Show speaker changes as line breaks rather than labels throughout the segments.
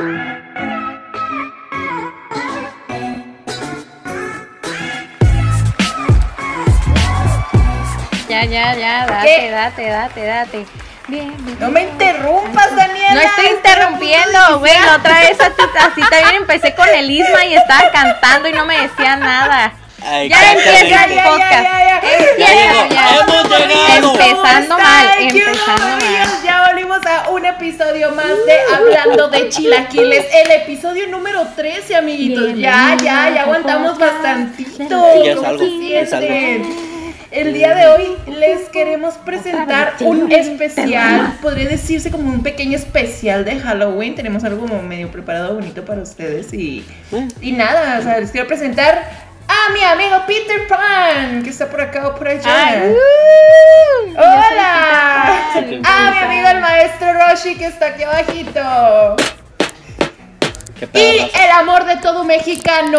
Ya, ya, ya, date,
¿Qué?
date, date, date. Bien, bien.
No me interrumpas, Daniela.
No estoy interrumpiendo, güey. La otra vez así, así también empecé con el Isma y estaba cantando y no me decía nada.
Ay,
Ya empieza el
ya,
podcast.
ya, ya.
Empieza
llegó,
ya.
hemos llegado.
Empezando
¿Cómo
mal, empezando mal.
amigos? Ya volvimos a un episodio más de Hablando de Chilaquiles, el episodio número 13, amiguitos. Ya, ya, ya aguantamos bastantito.
Ya
¿Cómo
salgo,
se
ya salgo.
sienten? El día de hoy les queremos presentar un especial, podría decirse como un pequeño especial de Halloween. Tenemos algo como medio preparado bonito para ustedes y, y nada, o sea, les quiero presentar a mi amigo Peter Pan, que está por acá o por allá.
Ay, uh,
¡Hola!
Pan.
Ah, mi amigo el maestro Roshi que está aquí abajito.
¿Qué pedo,
Y el amor de todo mexicano,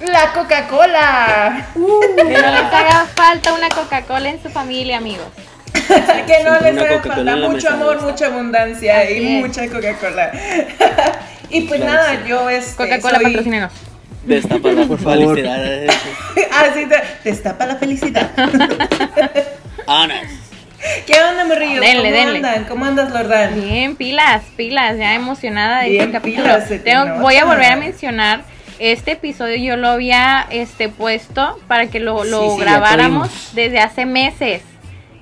la Coca-Cola.
Que no les haga falta una Coca-Cola en su familia, amigos.
que no les haga falta mucho amor, mucha abundancia
Así
y
es.
mucha Coca-Cola. y pues
Claro
nada,
sí.
yo este,
Coca-Cola,
soy-
patrocínenos.
Destapa la felicidad.
Así te destapa la felicidad.
Anas.
¿Qué onda, morrillos?
Denle,
¿Cómo
denle.
andan? ¿Cómo andas, Lordán?
Bien, pilas, pilas, ya emocionada de
Bien,
este capítulo.
pilas,
Tengo- voy a volver a mencionar este episodio yo lo había este puesto para que lo, lo
Sí, sí, ya
grabáramos desde hace meses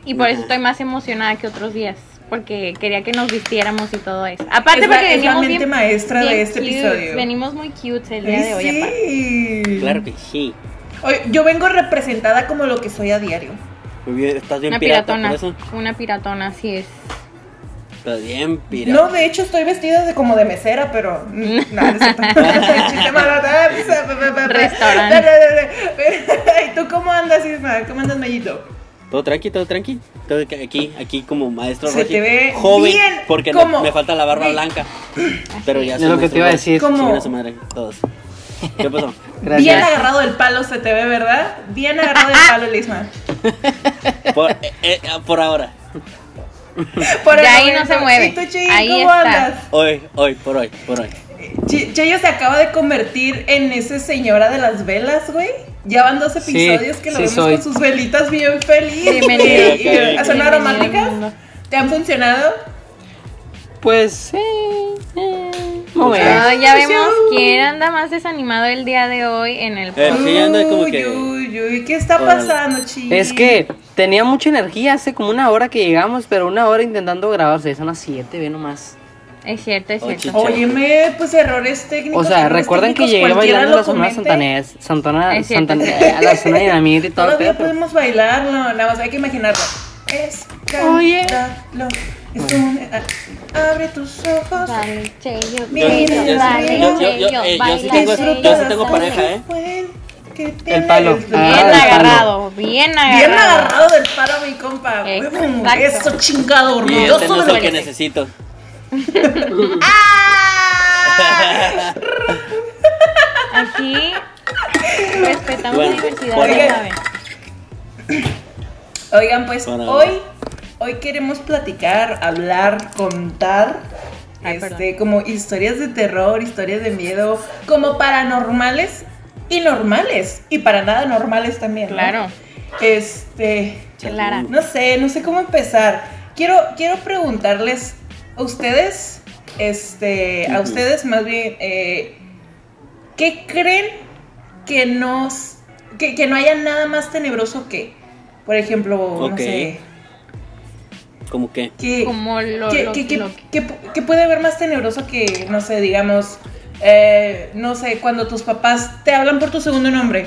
y por eso estoy más emocionada que otros días porque quería que nos vistiéramos y todo eso. Aparte
Es la-
porque
es la
venimos bien,
maestra de
bien
este
cute,
episodio.
Venimos muy cute el día
Ay,
de hoy aparte.
sí.
Claro que sí.
Oye, yo vengo representada como lo que soy a diario.
Muy bien, estás bien
Una
pirata
piratona,
por eso.
una piratona, así es.
Estás bien pirata.
No, de hecho estoy vestida de como de mesera, pero mm, pa.
Restaurante.
¿Y tú cómo andas, Isma? ¿Cómo andas, Mellito?
Todo tranqui, todo tranqui. Todo aquí, aquí como maestro
Se
Roshi,
te ve
joven,
bien,
porque no- me falta la barba blanca. Pero ya
Es lo que te iba a decir.
¿Cómo?
Su madre, todos. ¿Qué pasó?
Bien
Gracias.
agarrado del palo se te ve, ¿verdad? Bien agarrado del palo, el Isma.
Por, eh, eh, por ahora.
Por el
De ahí no se mueve.
¿Y tú, Chi,
Ahí
cómo
está.
andas?
Hoy, hoy, por hoy, por hoy.
Chayo se acaba de convertir en esa señora de las velas, güey. Ya van dos
Sí,
episodios que lo
sí
vemos
soy.
con sus velitas bien feliz.
Bienvenido.
Y- y- ¿Son aromáticas? ¿Te han funcionado?
Pues, eh, eh, no me-
Ah, ya vemos quién anda más desanimado el día de hoy en el
Eh, sí, anda como
Uy,
que-
uy, uy, ¿qué está pasando, Chi?
Es que tenía mucha energía hace como una hora que llegamos, pero una hora intentando grabarse. Son las 7, ve nomás.
Es cierto, es
Oye,
cierto.
Óyeme, pues errores técnicos.
O sea, recuerden que llegué bailando
lo
a la zona santanés, Santana. Santana- a la zona dinamita y todo
Todavía
pero-
podemos bailarlo, nada más hay que imaginarlo. Es
Oye.
es un... ah, Abre tus ojos.
Dale, Cheyo,
Yo,
Mira,
yo,
Cheyo,
yo, yo, yo, eh, yo sí tengo,
Cheyo,
yo sí tengo
dale.
pareja, ¿eh?
El palo. Ah,
Bien
el palo.
agarrado, bien agarrado.
Bien agarrado del palo, mi compa. Eso chingado, orgulloso
este no
de
es
lo
que necesito.
¡Ah!
Aquí respetamos
Bueno,
la diversidad,
bueno.
ya saben.
Oigan, pues
Bueno.
hoy, hoy queremos platicar, hablar, contar.
Ay,
este,
perdón.
como historias de terror, historias de miedo, como paranormales y normales. Y para nada normales también. ¿no?
Claro,
Este.
Clara.
No sé, no sé cómo empezar. Quiero, quiero preguntarles ustedes, este, a ustedes más bien, eh, ¿qué creen que nos, que, que no haya nada más tenebroso que, por ejemplo, no sé,
¿Cómo que?
que,
como lo,
que,
lo- lo-
que- que puede haber más tenebroso que, no sé, digamos, eh, no sé, cuando tus papás te hablan por tu segundo nombre.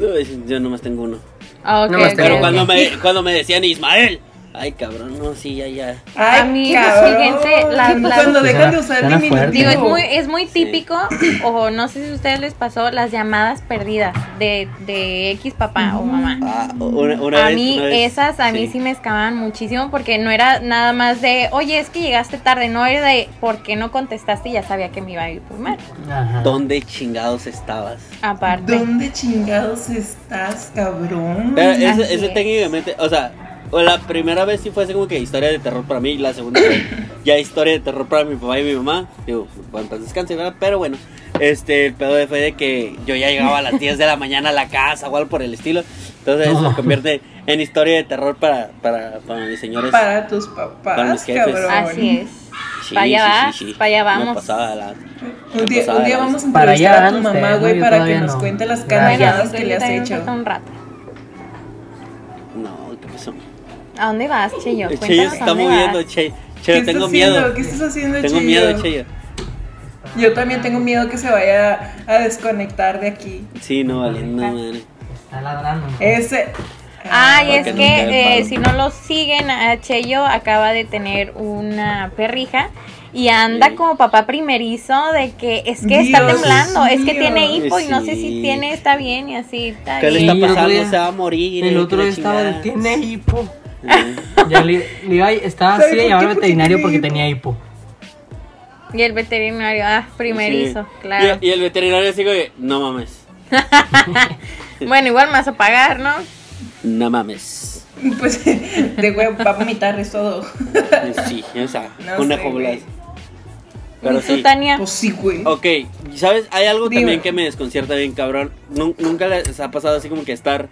Uy, yo nomás tengo uno.
Ah, ok,
Nomás
ok,
Pero cuando me, cuando me decían Ismael. Ay, cabrón, no, sí, ya, ya.
Ay,
Amigos,
cabrón.
fíjense, la- la-
cuando dejan de usar diminutivo.
fuerte.
Digo, es muy, es muy
Sí.
típico, o no sé si a ustedes les pasó, las llamadas perdidas de, de X papá o mamá.
Ah, una, una
a
vez,
mí
una vez,
esas a mí sí me escaban muchísimo porque no era nada más de, oye, es que llegaste tarde, no era de, ¿por qué no contestaste? Y ya sabía que me iba a ir primero.
Ajá.
¿Dónde chingados estabas?
Aparte.
¿Dónde chingados estás, cabrón?
Pero ese,
Así
ese
es.
técnicamente, o sea, o la primera vez sí fue así como que historia de terror para mí, y la segunda fue ya historia de terror para mi papá y mi mamá. Digo, bueno, pues descanse, ¿verdad? Pero bueno, este, el pedo fue de que yo ya llegaba a las 10 de la mañana a la casa o algo por el estilo. Entonces eso se convierte en historia de terror para, para, para mis señores.
Para tus papás,
Para mis jefes.
cabrón.
Así es.
Sí,
para allá
sí,
vas,
sí, sí.
para allá vamos.
la-
Un día, un vamos a entrevistar a tu mamá, güey, para que nos
no.
cuente las
Bueno,
que le has hecho.
un rato.
No, ¿qué pasó?
¿A dónde vas, Cheyo?
El Cheyo
Cuéntanos
se está
dónde
moviendo,
vas.
Cheyo.
¿Qué
Cheyo,
estás
tengo
haciendo?
miedo.
¿Qué estás haciendo,
Tengo
Cheyo?
miedo, Cheyo.
Yo también tengo miedo que se vaya a desconectar de aquí.
Sí, no, valiendo, madre.
Está ladrando.
Ese.
Ay, es que eh, si no lo siguen, a Cheyo acaba de tener una perrija y anda
Sí.
como papá primerizo de que es que está
Dios
temblando, es que tiene hipo y no sé
Sí.
si tiene, está bien y así. Está
¿Qué le está
Sí,
pasando?
día-
Se va a morir.
El
eh,
otro estaba, tiene hipo. Ya le, le iba, estaba
¿Sabe
así de llamar veterinario
tiene
porque tenía hipo.
Y el veterinario, ah, primerizo,
sí.
claro.
Y, y el veterinario sigue, que, no mames.
Bueno, igual me vas a pagar, ¿no?
No mames.
Pues de güey, va a vomitar, es todo.
Sí, o sea,
No
una
güey.
Pero
¿Y tú,
sí.
Tania?
Pues sí, güey.
Ok, ¿sabes? Hay algo
Dime.
también que me desconcierta bien, cabrón. Nun- Nunca les ha pasado así como que estar,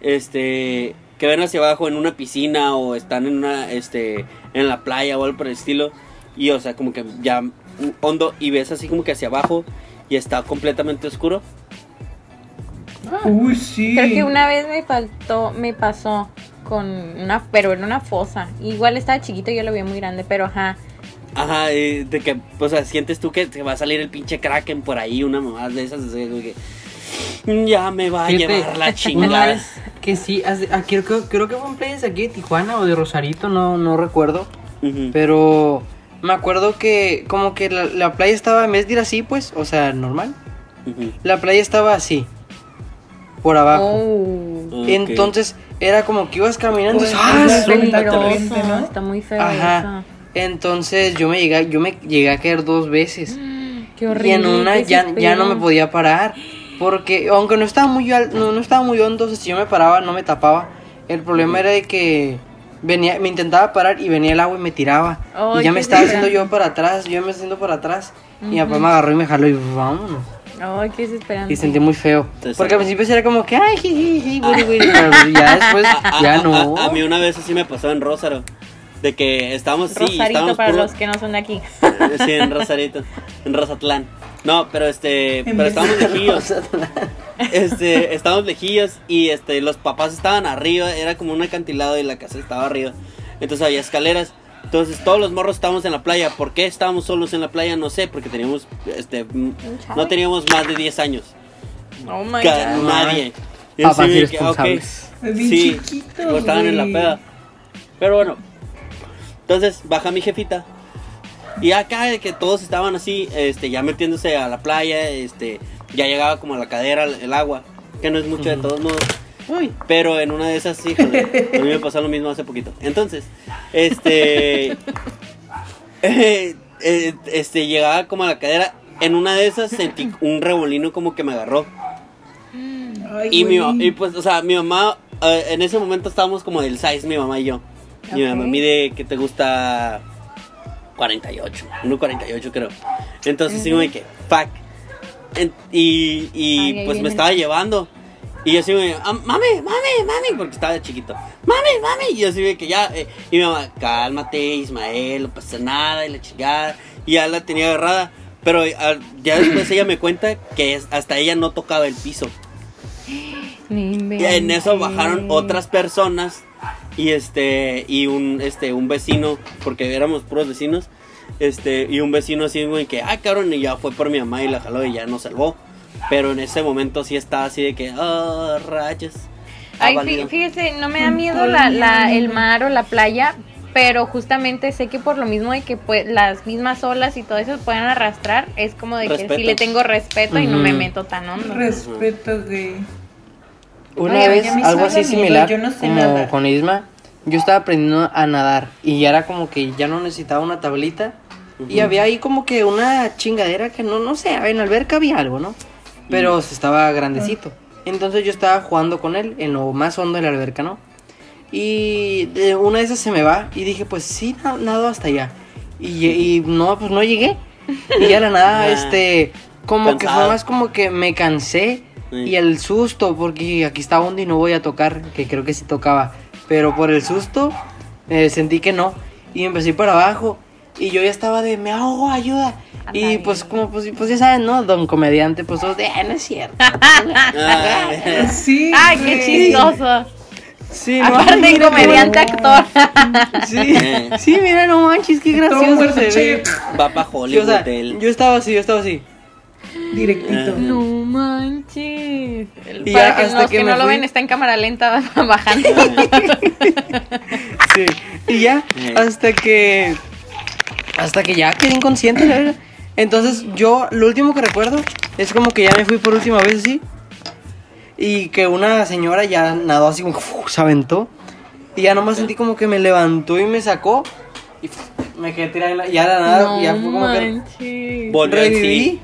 este, que ven hacia abajo en una piscina o están en una, este, en la playa o algo por el estilo. Y, o sea, como que ya hondo y ves así como que hacia abajo y está completamente oscuro.
Uy, sí.
Creo que una vez me faltó, me pasó con una, pero en una fosa. Igual estaba chiquito, yo lo vi muy grande, pero ajá.
Ajá, eh, de que, o sea, sientes tú que te va a salir el pinche kraken por ahí, una mamá de esas, así como que "Mm, ya me va a
Fíjate,
llevar la
Una
chingada.
vez que sí, hace- ah, creo, creo, creo que fue en playas aquí de Tijuana o de Rosarito, no, no recuerdo. Pero me acuerdo que como que la, la playa estaba, en vez de ir así, pues, o sea, normal. La playa estaba así, por abajo.
Oh.
Entonces era como que ibas caminando.
Pues,
¡ah!
Está muy feo
Ajá. Entonces yo me llegué, yo me llegué a caer dos veces.
Qué horrible.
Y en una ya, ya no me podía parar. Porque aunque no estaba muy al- no, no estaba muy hondo, o sea, si yo me paraba no me tapaba. El problema era de que venía, me intentaba parar y venía el agua y me tiraba.
Ay,
y ya me estaba haciendo yo para atrás, yo me haciendo para atrás. Y mi papá me agarró y me jaló y vámonos.
Ay, qué desesperante.
Y sentí muy feo.
Entonces,
Porque al principio sí era como que, ay, jiji, güey, güey", pero ya después, ya
a-
no.
A, a mí una vez así me pasó en Rózaro. De que estábamos sí,
Rosarito
estábamos
para
puro-
los que no son de aquí.
Sí, en Rosarito, en Rosatlán. No, pero este,
En
pero estábamos lejillos. Este, estábamos lejillos y este, los papás estaban arriba, era como un acantilado y la casa estaba arriba. Entonces había escaleras. Entonces todos los morros estábamos en la playa. ¿Por qué estábamos solos en la playa? No sé, porque teníamos, este, no teníamos más de 10 años.
Oh my god.
nadie.
Papás
así de que,
irresponsables.
ok,
Es bien
Sí,
chiquito,
o estaban en la peda. Pero bueno, entonces baja mi jefita. Y acá de que todos estaban así, este, ya metiéndose a la playa, este, ya llegaba como a la cadera el, agua, que no es mucho de todos modos.
Uy,
Pero en una de esas, híjole, a mí me pasó lo mismo hace poquito. Entonces, este, eh, eh, este, llegaba como a la cadera. En una de esas sentí un revolino como que me agarró.
Ay,
Y, mi, y pues, o sea, mi mamá, eh, en ese momento estábamos como del size, mi mamá y yo. Mi
Ok.
mamá mide, que te gusta? 48, 1.48 creo. Entonces, sí, como de que, fuck. En- y y
Ay,
pues me estaba llevando. Y yo así, me, "Ah, mami, mami, mami, porque estaba chiquito. Mami, mami. Y yo así de que ya, eh, y mi mamá, cálmate, Ismael, no pasa nada, y la chingada. Y ya la tenía agarrada. Pero ya después ella me cuenta que es- hasta ella no tocaba el piso. Y en eso bajaron otras personas y este y un este un vecino porque éramos puros vecinos este y un vecino así güey que ah cabrón y ya fue por mi mamá y la jaló y ya nos salvó pero en ese momento sí estaba así de que ah rayos
Ay, fíjese, no me da miedo la, la- el mar o la playa, pero justamente sé que por lo mismo de que pues, las mismas olas y todo eso pueden arrastrar, es como de que sí le tengo respeto y no me meto tan hondo.
Respeto, güey.
Una
Oye,
vez algo así similar
yo no sé
como
nadar.
con Isma, yo estaba aprendiendo a nadar y ya era como que ya no necesitaba una tablita y había ahí como que una chingadera que no no sé, en la alberca había algo, ¿no? Pero se estaba grandecito. Entonces yo estaba jugando con él en lo más hondo de la alberca, ¿no? Y de una de esas se me va. Y dije, pues sí, na- nado hasta allá. Y, y no, pues no llegué. Y ya la nada, este. Como que fue
Cansado.
más como que me cansé.
Sí.
Y el susto, porque aquí está hondo y no voy a tocar. Que creo que sí tocaba. Pero por el susto, eh, sentí que no. Y empecé para abajo. Y yo ya estaba de, me ahogo, ayuda. Y pues, como, pues, pues ya saben, ¿no? Don comediante, pues todos de, "Ah, no es cierto.
Ay,
Sí.
Ay, qué chistoso.
Sí, no,
Aparte,
mira,
comediante,
no.
actor.
Sí, sí, mira, no manches, qué gracioso se ve.
Va para
Sí, o
Hollywood
sea, yo estaba así, yo estaba así.
Directito.
No manches.
Y
Para
ya
que
hasta
los
que
no lo ven, está en cámara lenta bajando.
Sí. Y ya, hasta que. Hasta que ya quedé inconsciente, la verdad. Entonces, yo lo último que recuerdo es como que ya me fui por última vez así. Y que una señora ya nadó así como uf, se aventó. Y ya nomás sentí como que me levantó y me sacó. Y uf, me quedé tirada la- ya la nada.
no
y ya fue como que.
manches.
Reviví.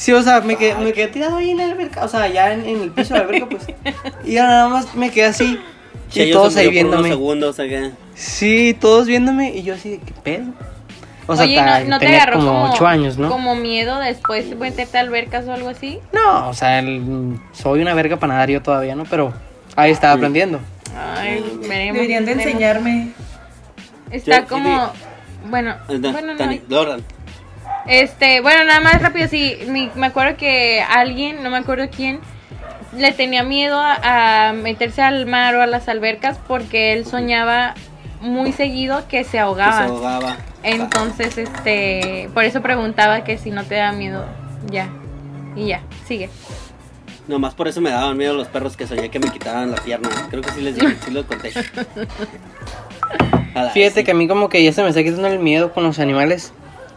Sí.
O sea, me quedé, me quedé tirado ahí en la alberca, o sea, ya en, en el piso de la alberca, pues. Y ya nada más me quedé así.
Che,
Y todos ahí
murió por unos
viéndome.
segundos acá.
Sí, todos viéndome y yo así de qué pedo. O sea,
Oye,
ta-
¿no, no te
tenía
agarró
como
como,
8 años, ¿no?
como miedo después de meterte a albercas o algo así?
No, o sea, el- soy una verga para nadar yo todavía, ¿no? Pero ahí estaba aprendiendo.
Ay, veremos.
Deberían de
veremos.
enseñarme.
Está
Yo-
como... Bueno, bueno, no. Este, bueno, nada más rápido, sí, mi- me acuerdo que alguien, no me acuerdo quién, le tenía miedo a, a meterse al mar o a las albercas porque él soñaba muy seguido que se
Que se
ahogaba.
ahogaba.
Entonces, este, por eso preguntaba que si no te da miedo, ya. Y ya, sigue.
Nomás por eso me daban miedo los perros que soñé que me quitaban la pierna. Creo que sí les dije, sí lo conté.
Fíjate
vez,
que a mí como que ya se me está quitando el miedo con los animales.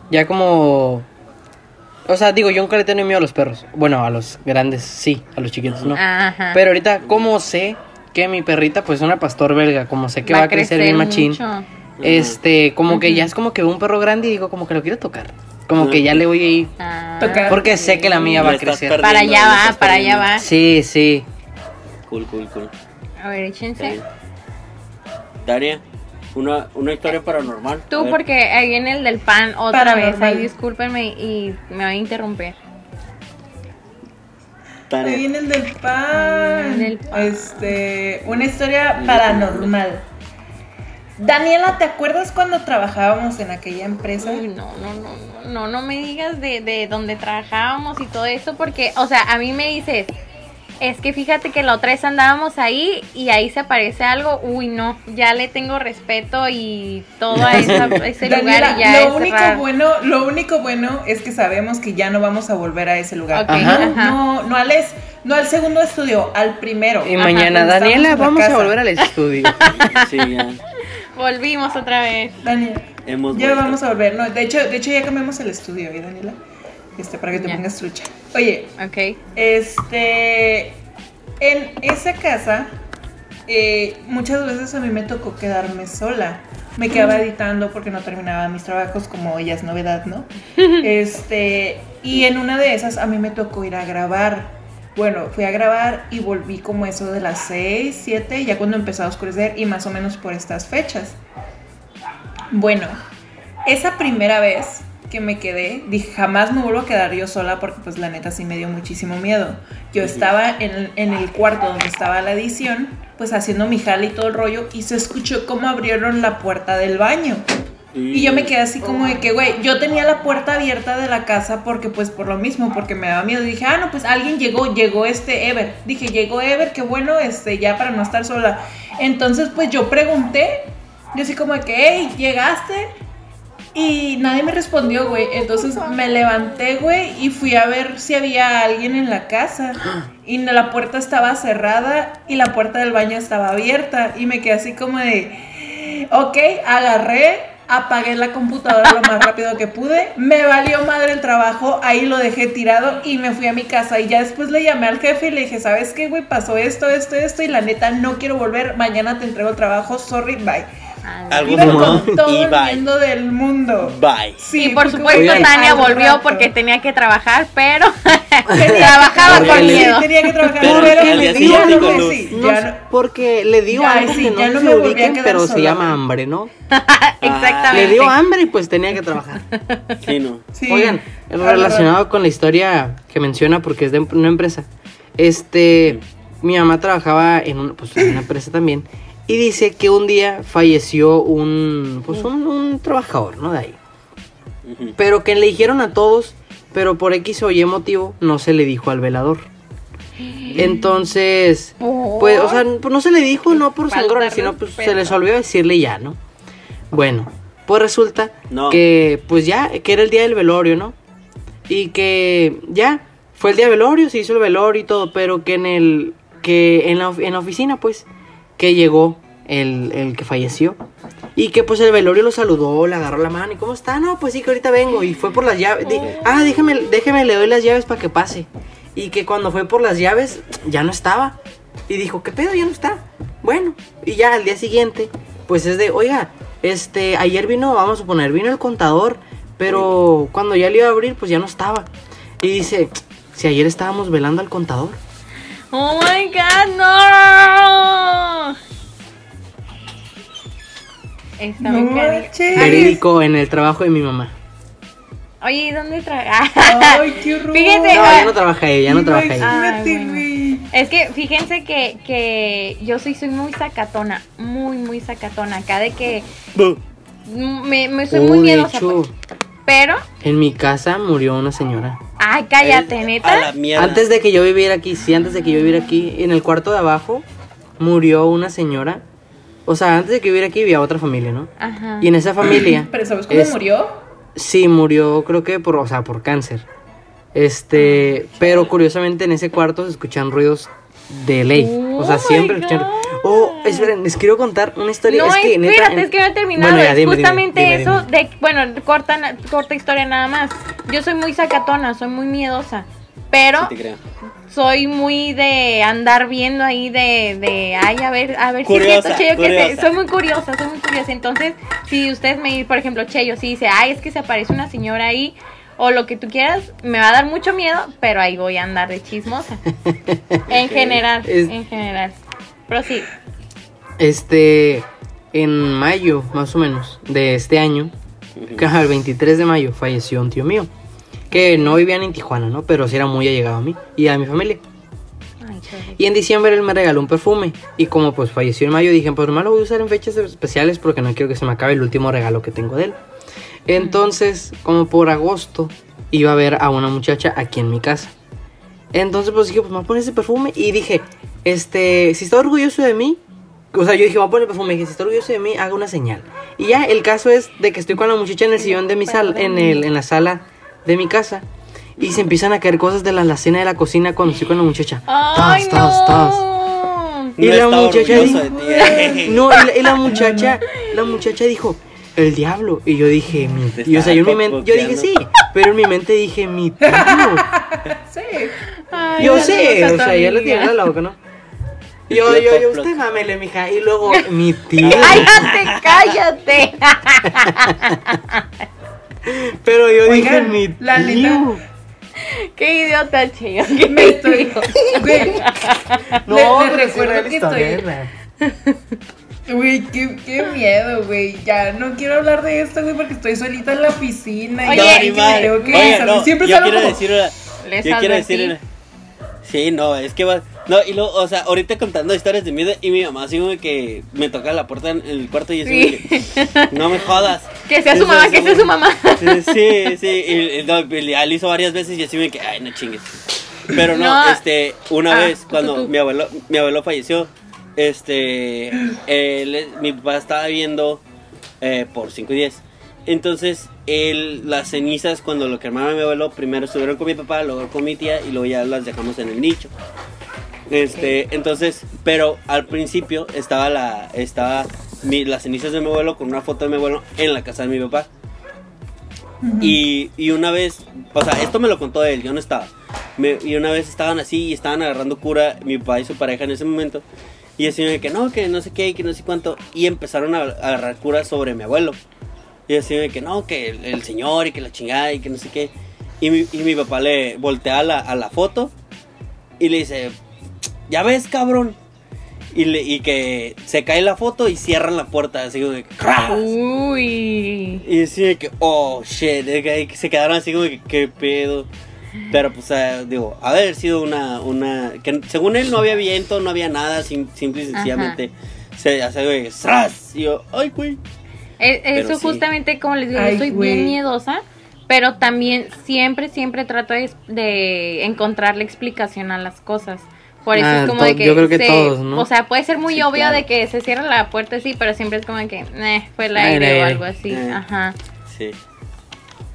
Ya como... O sea, digo, yo nunca le tengo miedo a los perros. Bueno, a los grandes sí, a los chiquitos no.
Ajá.
Pero ahorita, como sé que mi perrita pues es una pastor belga, como sé que va, a crecer, bien machín.
mucho.
Este, como que ya es como que veo un perro grande y digo como que lo quiero tocar. Como que ya le voy a ir.
Ah,
Tocar.
Porque sé que la mía va a crecer.
para allá va, para allá va.
Sí, sí.
Cool, cool, cool.
A ver, échense.
Daria, una, una historia paranormal.
Tú, porque ahí viene el del pan otra vez. Ahí discúlpenme y me va a interrumpir.
Ahí viene el del pan.
El del pan.
Este, una historia paranormal. Daniela, ¿te acuerdas cuando trabajábamos en aquella empresa?
Uy, no, no, no, no, no, no me digas de, de donde trabajábamos y todo eso, porque, o sea, a mí me dices, es que fíjate que la otra vez andábamos ahí y ahí se aparece algo, uy, no, ya le tengo respeto y todo a, esa- a ese
Daniela,
lugar y ya
lo
es
único
raro.
bueno, lo único bueno es que sabemos que ya no vamos a volver a ese lugar.
Ajá.
No, no, no al es- no al segundo estudio, al primero.
Y
Ajá,
mañana, Daniela, vamos a volver al estudio.
Sí, ya.
Volvimos otra vez.
Daniela,
Hemos
ya
vuelto.
vamos a volver. No, de hecho, de hecho ya cambiamos el estudio, ¿eh, Daniela? Este, para que te
Ya.
pongas trucha. Oye,
Ok.
Este, en esa casa, eh, muchas veces a mí me tocó quedarme sola. Me quedaba editando porque no terminaba mis trabajos, como ella es novedad, ¿no? Este, y en una de esas a mí me tocó ir a grabar. Bueno, fui a grabar y volví como eso de las 6, 7, ya cuando empezó a oscurecer y más o menos por estas fechas. Bueno, esa primera vez que me quedé, dije, jamás me vuelvo a quedar yo sola porque pues la neta sí me dio muchísimo miedo. Yo estaba en, en el cuarto donde estaba la edición, pues haciendo mi jale y todo el rollo y se escuchó cómo abrieron la puerta del baño. Y yo me quedé así como de que, güey, yo tenía la puerta abierta de la casa porque pues por lo mismo, porque me daba miedo. Y dije, ah, no, pues alguien llegó, llegó este Ever. Dije, llegó Ever, qué bueno, este, ya para no estar sola. Entonces pues yo pregunté, yo así como de que, hey, ¿llegaste? Y nadie me respondió, güey. Entonces me levanté, güey, y fui a ver si había alguien en la casa. Y la puerta estaba cerrada y la puerta del baño estaba abierta. Y me quedé así como de, ok, agarré, apagué la computadora lo más rápido que pude. Me valió madre el trabajo, ahí lo dejé tirado y me fui a mi casa. Y ya después le llamé al jefe y le dije, ¿sabes qué, güey? Pasó esto, esto, esto. Y la neta, no quiero volver. Mañana te entrego el trabajo, sorry, bye.
Como
con todo
y
el
bye.
mundo del mundo.
Bye.
Sí, por
porque
supuesto, Tania volvió
rato.
porque tenía que trabajar, pero trabajaba con
le-
miedo.
Tenía que trabajar,
Pero con luz.
sí,
No
ya
sé,
no-
porque le dio
Ya,
algo
sí,
que no
no a
ubiquen, pero se llama hambre, ¿no?
Exactamente.
Le dio hambre y pues tenía que trabajar.
Sí, no.
Sí.
Oigan, relacionado con la historia que menciona, porque es de una empresa, este, mi mamá trabajaba en una, pues, en una empresa también, y dice que un día falleció un, pues, un, un trabajador, ¿no? De ahí. Pero que le dijeron a todos, pero por X o Y motivo no se le dijo al velador. Entonces, pues, o sea, pues no se le dijo, no por sangrón, sino pues se les olvidó decirle ya, ¿no? Bueno, pues resulta
No.
que, pues ya, que era el día del velorio, ¿no? Y que ya, fue el día del velorio, se hizo el velorio y todo, pero que en el, que en la, en la oficina, pues, que llegó el, el que falleció. Y que pues el velorio lo saludó, le agarró la mano y ¿cómo está? No, pues sí que ahorita vengo y fue por las llaves. Di- ah, déjeme, déjeme, le doy las llaves para que pase. Y que cuando fue por las llaves ya no estaba. Y dijo, ¿qué pedo? Ya no está. Bueno, y ya al día siguiente, pues es de, oiga, este, ayer vino, vamos a poner, vino el contador, pero cuando ya le iba a abrir, pues ya no estaba. Y dice, si ayer estábamos velando al contador.
Oh my god, no. Está
No
muy.
Verídico en el trabajo de mi mamá.
Oye, ¿y dónde trabaja?
Ay, qué horror.
Fíjense,
No,
ah,
ya no trabaja ella, ya no trabaja ella.
Ay, bueno. Es que fíjense que, que yo soy, soy muy sacatona, muy, muy sacatona. Acá de que me, me soy muy
Uh, de
miedosa.
hecho,
pues. Pero,
en mi casa murió una señora.
Ay, cállate, neta.
A la mierda.
Antes de que yo viviera aquí, sí, antes de que yo viviera aquí, en el cuarto de abajo murió una señora. O sea, antes de que viviera aquí había otra familia, ¿no?
Ajá.
Y en esa familia,
Pero ¿sabes cómo
Es-
murió?
sí, murió, creo que por, o sea, por cáncer. Este, pero curiosamente en ese cuarto se escuchan ruidos de ley. o sea,
Oh
siempre escuchan. Oh, esperen, les quiero contar una historia.
No,
es que, neta,
espérate,
en-
es que no he terminado.
Bueno, ya, dime,
justamente
dime,
eso
dime.
de, bueno, corta, corta historia nada más. Yo soy muy sacatona, soy muy miedosa. Pero
Sí te creo.
soy muy de andar viendo ahí de, de ay, a ver, a ver
Curiosa,
si es cierto, Cheyo, que se-
curiosa.
soy muy curiosa, soy muy curiosa. Entonces, si ustedes me dicen, por ejemplo, Cheyo, si dice, ay, es que se aparece una señora ahí, o lo que tú quieras, me va a dar mucho miedo, pero ahí voy a andar de chismosa. en general,
Es-
en general. Pero sí,
Este, en mayo, más o menos, de este año, que el 23 de mayo, falleció un tío mío. Que no vivían en Tijuana, ¿no? Pero sí era muy allegado a mí y a mi familia. Y en diciembre él me regaló un perfume. Y como pues falleció en mayo, dije, pues nomás lo voy a usar en fechas especiales porque no quiero que se me acabe el último regalo que tengo de él. Entonces, como por agosto, iba a ver a una muchacha aquí en mi casa. Entonces, pues dije, pues me voy a poner ese perfume. Y dije, este, si está orgulloso de mí, o sea, yo dije, voy a poner el perfume. Y dije, si está orgulloso de mí, haga una señal. Y ya, el caso es de que estoy con la muchacha en el sillón de mi sala, en, el, en la sala de mi casa. Y se empiezan a caer cosas de la alacena de la cocina cuando estoy con la muchacha.
Ay,
Tas, tas, tas. Y
No
la muchacha dijo-
de ti.
No, y la, y la muchacha, la muchacha dijo, el diablo. Y yo dije, mi y, o sea, yo en mi mente, yo dije sí, pero en mi mente dije, mi tío.
Sí.
Ay,
Yo sé, o sea, ya
amiga.
tiene en la boca, ¿no? Yo, yo, yo, usted mámele, mija. Y luego, mi tío.
Cállate, cállate.
Pero yo dije,
Oigan,
mi
la
tío.
Qué idiota. ¿Qué
Me estoy. Güey,
No,
le- le recuerdo que estoy-
¿verdad?
Güey, qué, qué miedo, güey. Ya no quiero hablar de esto, güey, porque estoy solita en la oficina.
Oye,
y
No,
tengo que
Oye,
salir.
no,
Siempre
yo
salgo
quiero
como-
decir una.
Les
yo quiero decir una. Sí, no, es que va. No, y luego, o sea, ahorita contando historias de miedo y mi mamá así como que me toca la puerta en el cuarto y yo así
Sí.
que, no me jodas.
Que sea su mamá, que sea su mamá.
Sí, sí, y, y no, y hizo varias veces y así me que, ay, no chingues. Pero no,
No.
este, una
Ah,
vez cuando
tú, tú.
mi abuelo, mi abuelo falleció, este, él- mi papá estaba viendo eh, por 5 y 10. Entonces, él, las cenizas, cuando lo quemaron a mi abuelo, primero estuvieron con mi papá, luego con mi tía y luego ya las dejamos en el nicho. Este, entonces, pero al principio estaba la, estaba mi- las cenizas de mi abuelo con una foto de mi abuelo en la casa de mi papá. Y, y una vez, o sea, esto me lo contó él, yo no estaba. Me- y una vez estaban así y estaban agarrando cura mi papá y su pareja en ese momento. Y así de que no, que no sé qué, que no sé cuánto. Y empezaron a, a agarrar curas sobre mi abuelo. Y así de que no, que el, el señor y que la chingada y que no sé qué. Y mi, y mi papá le voltea a la, a la foto y le dice, ya ves, cabrón. Y, le, y que se cae la foto y cierran la puerta, así como de ¡cras!
Uy.
Y así de que, oh shit, que se quedaron así como de que, qué pedo. Pero pues, eh, digo, haber sido una, una, que según él no había viento, no había nada, sim- simple y sencillamente se hace de ¡zras! Y yo, ay, güey.
E-
Pero
Eso
sí.
justamente como les digo,
Ay,
yo soy
güey.
bien miedosa, pero también siempre, siempre trato de, de encontrarle explicación a las cosas. Por eso
Ah,
es como
to-
de que,
yo creo que
se-
todos, ¿no?
o sea, puede ser muy
Sí,
obvio
claro.
de que se cierra la puerta, sí, pero siempre es como de que, eh, fue el
el
aire o
aire.
algo así,
Eh.
ajá.
Sí.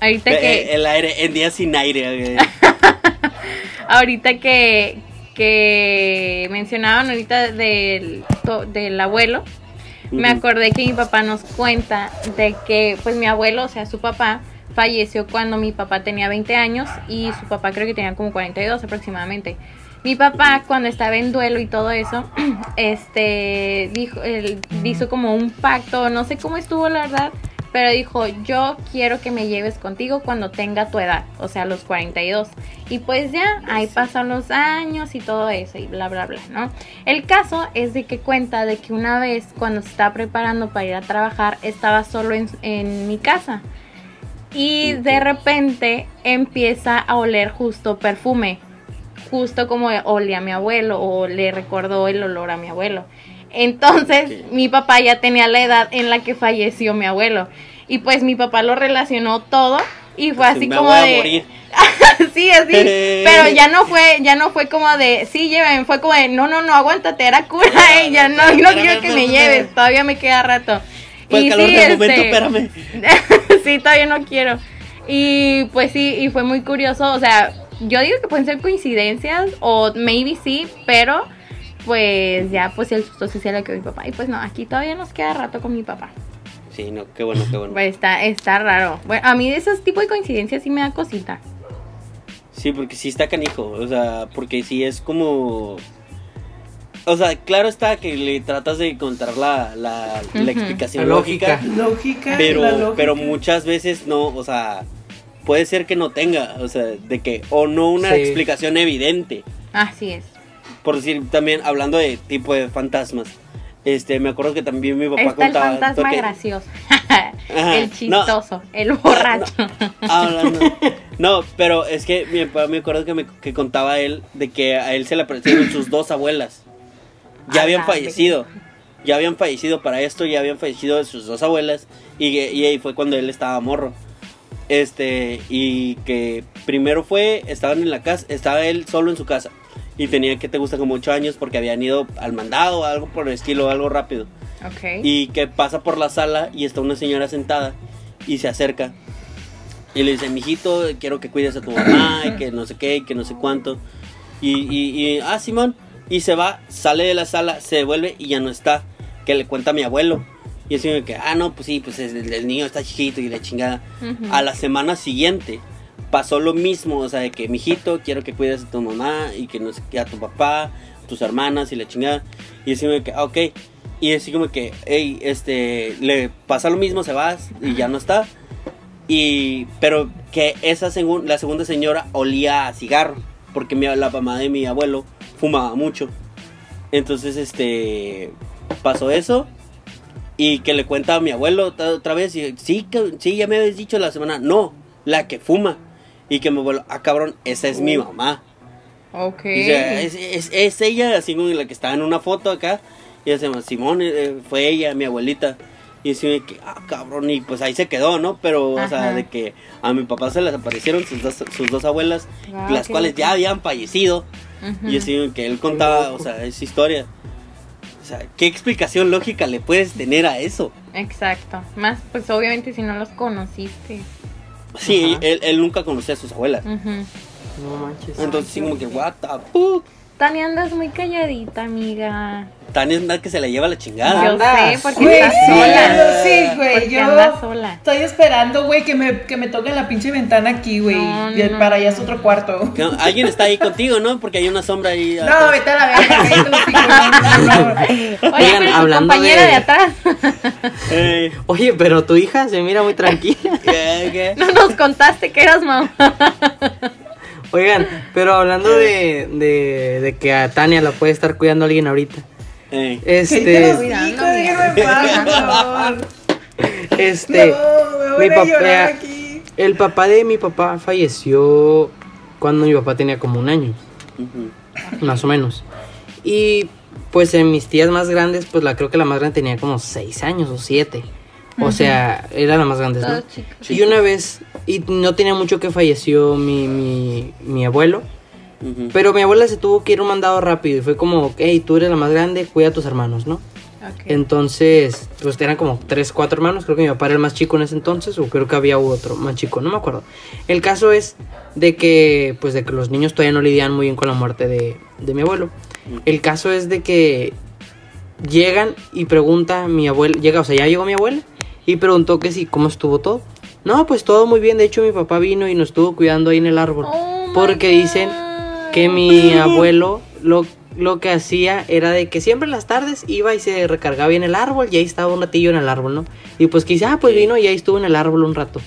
Ahorita
Eh,
que,
El aire, en días sin aire.
ahorita que, que mencionaban ahorita del, del abuelo, me acordé que mi papá nos cuenta de que pues mi abuelo, o sea, su papá, falleció cuando mi papá tenía 20 años y su papá creo que tenía como 42 aproximadamente. Mi papá cuando estaba en duelo y todo eso, este dijo, él hizo como un pacto, no sé cómo estuvo la verdad, pero dijo, yo quiero que me lleves contigo cuando tenga tu edad, o sea, los 42. Y pues ya, ahí pasan los años y todo eso y bla, bla, bla, ¿no? El caso es de que cuenta de que una vez cuando se estaba preparando para ir a trabajar, estaba solo en, en mi casa. Y de repente empieza a oler justo perfume, justo como olía a mi abuelo o le recordó el olor a mi abuelo. Entonces
Ok.
mi papá ya tenía la edad en la que falleció mi abuelo. Y pues mi papá lo relacionó todo y fue así
Me
como
voy a
de...
morir.
sí, así. Pero ya no fue, ya no fue como de, sí, llévenme, fue como de, no, no, no, aguántate, era cura ella, no, no
Espérame,
quiero que me lleves, todavía me queda rato.
Fue el
Y
calor
sí,
del momento,
este,
espérame.
sí, todavía no quiero. Y pues sí, y fue muy curioso, o sea, yo digo que pueden ser coincidencias o maybe sí, pero pues ya pues el susto sí se le quedó a mi papá. Y pues no, aquí todavía nos queda rato con mi papá.
Sí, no, qué bueno, qué bueno.
Pues está, está raro. Bueno, a mí de esos tipos de coincidencias sí me da cosita.
Sí, porque sí está canijo, o sea, porque sí es como... O sea, claro está que le tratas de encontrar la, la, la explicación
La
lógica,
lógica.
La
pero,
lógica.
pero muchas veces no, o sea, puede ser que no tenga, o sea, de que, o no una
Sí.
explicación evidente.
Así es.
Por decir, también hablando de tipo de fantasmas, este, me acuerdo que también mi papá
Está el
contaba...
fantasma
que-
gracioso. El chistoso. El borracho.
Hablando. No, pero es que mi papá me acuerdo que me que contaba él de que a él se le aparecieron sus dos abuelas. Ya habían fallecido. Ya habían fallecido para esto, ya habían fallecido sus dos abuelas. Y, y ahí fue cuando él estaba morro. Este, y que primero fue, estaban en la casa, estaba él solo en su casa. Y tenía que te gusta como 8 años porque habían ido al mandado algo por el estilo, algo rápido.
ok.
Y que pasa por la sala y está una señora sentada y se acerca. Y le dice, mijito, quiero que cuides a tu mamá y que no sé qué y que no sé cuánto. Y, y, y, ah, Simón. Y se va, sale de la sala, se devuelve y ya no está. Que le cuenta a mi abuelo. Y así que, ah, no, pues sí, pues el, el niño está chiquito y la chingada. A la semana siguiente pasó lo mismo, o sea, de que, mijito, quiero que cuides a tu mamá y que no sé a tu papá, tus hermanas y la chingada. Y así como que, ah, ok. Y así como que, hey, este, le pasa lo mismo, se va y ya no está. Y, pero que esa la segunda señora olía a cigarro, porque mi, la mamá de mi abuelo fumaba mucho. Entonces, este, pasó eso. Y que le cuenta a mi abuelo otra- vez, y sí, sí, ya me habías dicho la semana, no, la que fuma. Y que mi abuelo, ah, cabrón, esa es mi mamá.
Ok.
Dice, es, es, es ella, así como la que está en una foto acá. Y llama Simón, eh, fue ella, mi abuelita. Y que, ah, cabrón, y pues ahí se quedó, ¿no? Pero, o sea, de que a mi papá se les aparecieron sus dos, sus dos abuelas,
Ah,
las cuales
loco.
ya habían fallecido. Y así que él contaba, o sea, esa historia. O sea, ¿qué explicación lógica le puedes tener a eso?
Exacto. Más, pues obviamente si no los conociste.
Sí, él, él nunca conocía a sus abuelas.
No manches.
Entonces, sí, como que, what the fuck.
Tania, andas muy calladita, amiga.
Tania es que se la lleva la chingada.
Yo sé, porque
Güey, sí,
sola.
sí, güey,
Porque
yo
sola.
estoy esperando, güey, que me, que me toquen la pinche ventana aquí, güey.
No,
y el-
no.
para allá es otro cuarto.
Alguien está ahí contigo, ¿no? Porque hay una sombra ahí.
No,
atrás.
vete a la verga.
Oye,
Oigan,
pero tu
hablando
compañera
de-
de atrás.
Oye, pero tu hija se mira muy tranquila.
¿qué, qué?
no nos contaste que eras mamá.
Oigan, pero hablando de, de, de que a Tania la puede estar cuidando alguien ahorita.
Ey.
Este, este,
No, me voy
mi
a llorar
papá,
aquí.
el papá de mi papá falleció cuando mi papá tenía como un año, más o menos. Y pues en mis tías más grandes, pues la creo que la más grande tenía como seis años o siete. O sea, era la más grande, ¿no?
Chicos.
Y una vez, y no tenía mucho que falleció mi, mi, mi abuelo, pero mi abuela se tuvo que ir un mandado rápido y fue como, hey, tú eres la más grande, cuida a tus hermanos, ¿no?
Ok.
Entonces, pues eran como tres, cuatro hermanos. Creo que mi papá era el más chico en ese entonces, o creo que había otro más chico, no me acuerdo. El caso es de que, pues, de que los niños todavía no lidian muy bien con la muerte de, de mi abuelo. El caso es de que llegan y pregunta mi abuela, llega, o sea, ya llegó mi abuela y preguntó que si, cómo estuvo todo. No, pues todo muy bien. De hecho, mi papá vino y nos estuvo cuidando ahí en el árbol.
Oh my
porque dicen que mi abuelo lo, lo que hacía era de que siempre en las tardes iba y se recargaba en el árbol y ahí estaba un ratillo en el árbol, ¿no? Y pues quizá, ah, pues vino y ahí estuvo en el árbol un rato.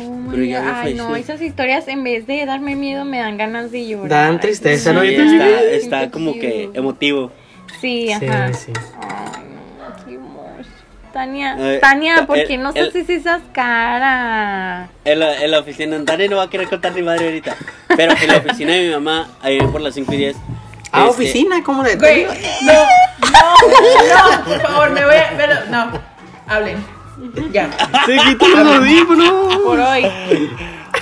Oh
Pero ya
Ay, no, esas historias en vez de darme miedo me dan ganas de llorar.
Dan tristeza, ¿no?
Sí,
Ahorita-
está, está como que emotivo.
Sí,
Sí,
ajá.
sí.
Ay, no, hermoso. Tania,
Eh,
Tania, ¿por
el-
qué no
el-
haces esas caras?
En la, en la oficina, Tania no va a querer contar ni madre ahorita. Pero en la oficina de mi mamá, ahí por las 5 y 10.
Ah,
este,
oficina, ¿cómo le
Güey, no, no, no, por favor, me voy a. pero, no, hablen. Ya.
Se quitó los audífonos.
Por hoy.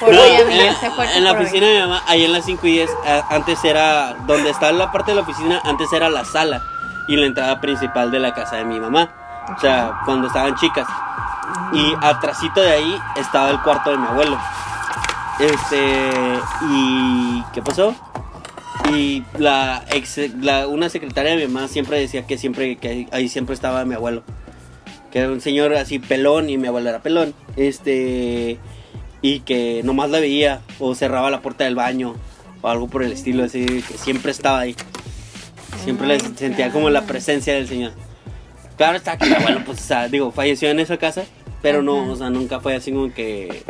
Por
No,
hoy, amiga,
en,
se fue
en la
por hoy.
oficina de mi mamá, ahí en las 5 y 10, eh, antes era, donde está la parte de la oficina, antes era la sala y la entrada principal de la casa de mi mamá. O sea, cuando estaban chicas. Y atrásito de ahí estaba el cuarto de mi abuelo. Este, y ¿qué pasó? Y la ex, la, una secretaria de mi mamá siempre decía que siempre que ahí, ahí siempre estaba mi abuelo. Que era un señor así pelón y mi abuelo era pelón. Este, y que nomás la veía o cerraba la puerta del baño o algo por el estilo así que siempre estaba ahí siempre
Oh
le
my
sentía como la presencia del señor claro está que mi abuelo pues o sea, digo falleció en esa casa pero no o sea nunca fue así como que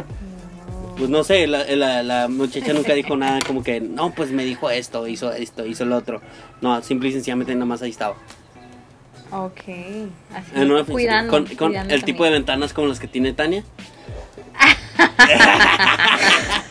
pues no sé la, la, la muchacha nunca dijo nada como que no pues me dijo esto hizo esto hizo lo otro. No simple y sencillamente nada más ahí estaba.
Ok. Así,
En una oficina,
cuidando.
con, con
cuidando
el tipo de ventanas como las que tiene Tania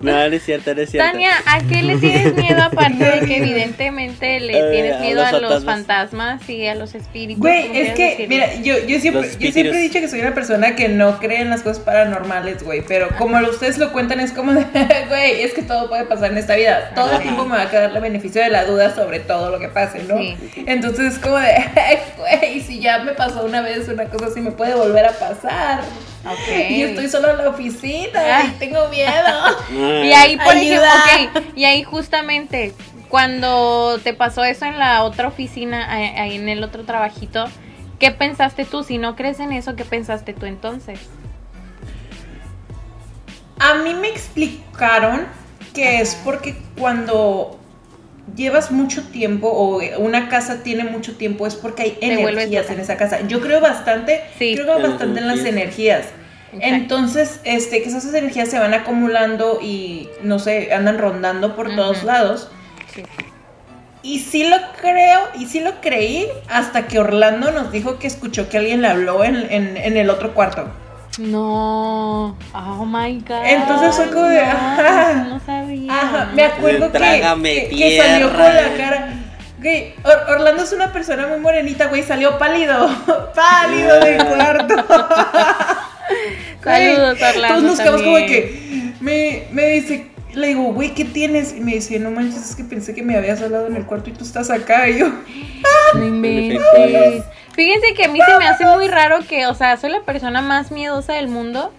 no, no es cierto, no es cierto.
Tania, ¿a qué le tienes miedo aparte de que evidentemente le
Eh,
tienes
a
miedo
los
a los
fantasmas.
y a los espíritus?
Güey, es que,
decirle?
mira, yo, yo, siempre, yo siempre he dicho que soy una persona que no cree en las cosas paranormales, güey. Pero como ustedes lo cuentan, es como de, güey, es que todo puede pasar en esta vida. Todo el tiempo me va a quedar el beneficio de la duda sobre todo lo que pase, ¿no?
Sí.
Entonces es como de, güey, si ya me pasó una vez una cosa así, me puede volver a pasar. Y estoy solo en la oficina
Ah.
y tengo miedo.
Ah,
Y ahí, por
Ayuda.
ejemplo, y ahí justamente, cuando te pasó eso en la otra oficina, ahí ahí en el otro trabajito, ¿qué pensaste tú? Si no crees en eso, ¿qué pensaste tú entonces?
A mí me explicaron que es porque cuando llevas mucho tiempo o una casa tiene mucho tiempo es porque hay energías en esa casa. Yo creo bastante,
Sí.
creo bastante en las
energías.
Exacto.
Entonces, este, que esas energías se van acumulando y no sé, andan rondando por todos lados.
Sí.
Y sí lo creo, y sí lo creí hasta que Orlando nos dijo que escuchó que alguien le habló en, en- en el otro cuarto.
No. Oh my god.
Entonces fue como de,
no,
ajá.
No sabía.
Ajá, me acuerdo que, que, que salió con la cara. Güey, Or- Orlando es una persona muy morenita, güey, salió pálido, pálido del cuarto.
Saludos, Orlando,
Todos nos quedamos como de que, me, me dice, le digo, güey, ¿qué tienes? Y me dice, no manches, es que pensé que me habías hablado en el cuarto y tú estás acá. Y yo,
No inventes. Fíjense que a mí se me hace muy raro que, o sea, soy la persona más miedosa del mundo.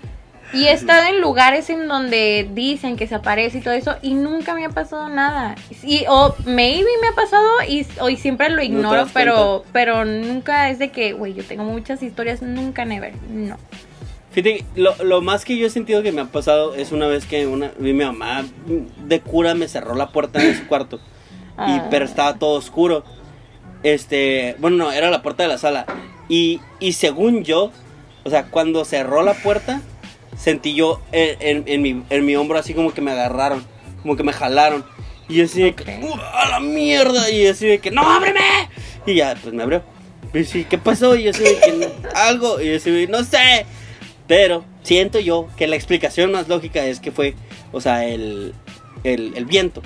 Y he estado en lugares en donde dicen que se aparece y todo eso y nunca me ha pasado nada. Y, o maybe me ha pasado y, o, y siempre lo ignoro, pero, pero nunca es de que, güey, yo tengo muchas historias, nunca, never. No.
Fíjate, lo, lo más que yo he sentido que me ha pasado es una vez que una, mi mamá de cura me cerró la puerta de su cuarto. Y,
Ah.
pero estaba todo oscuro. Este, bueno, no, era la puerta de la sala. Y, y según yo, o sea, cuando cerró la puerta, sentí yo en, en- en mi, en mi hombro así como que me agarraron, como que me jalaron. Y yo así de que,
Ok.
"Uh, a la mierda. Y yo así de que, no, ábreme. Y ya, pues me abrió. Y sí, ¿qué pasó? Y yo así de que, algo. Y yo así de, no sé. Pero siento yo que la explicación más lógica es que fue, o sea, el, el, el viento.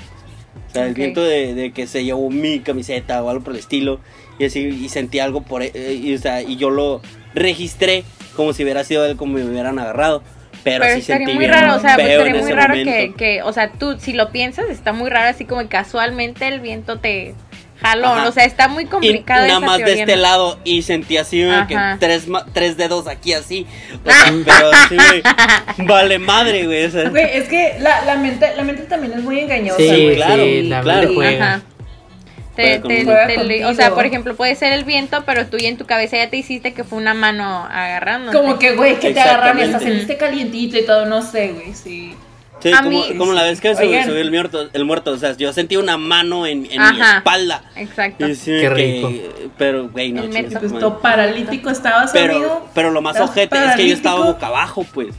O sea, el
Ok.
viento de, de que se llevó mi camiseta o algo por el estilo. Y así, y sentí algo por eh, y, o sea, y yo lo registré como si hubiera sido él como me hubieran agarrado. Pero,
Pero
sí
estaría
sentí
muy raro, o sea, pues estaría muy raro que, que, o sea, tú, si lo piensas, está muy raro así como casualmente el viento te jaló,
Ajá.
o sea, está muy
Y
complicado
nada
esa
más de este
¿no?
lado y sentí así como que tres, ma- tres dedos aquí así. O sea, pero así de, vale madre, güey. o sea.
Güey, es que la, la, mente, la mente también es muy engañosa,
Sí,
güey.
claro,
sí, la
claro.
juega.
Ajá. Te- te- te- o sea, por ejemplo, puede ser el viento, pero tú ya en tu cabeza ya te hiciste que fue una mano agarrando.
Como que, güey, que te agarran y hasta sentiste calientito y todo, no sé, güey, sí.
Sí,
A
como,
mí-
como la vez que se
Oigan.
subió el muerto, el muerto, o sea, yo sentí una mano en, en mi espalda.
Exacto.
Y sí,
Qué
que-
rico.
pero, güey, no, madre.
todo paralítico estabas,
pero,
amigo.
pero lo más
¿Estás
ojete es que yo estaba boca abajo, pues.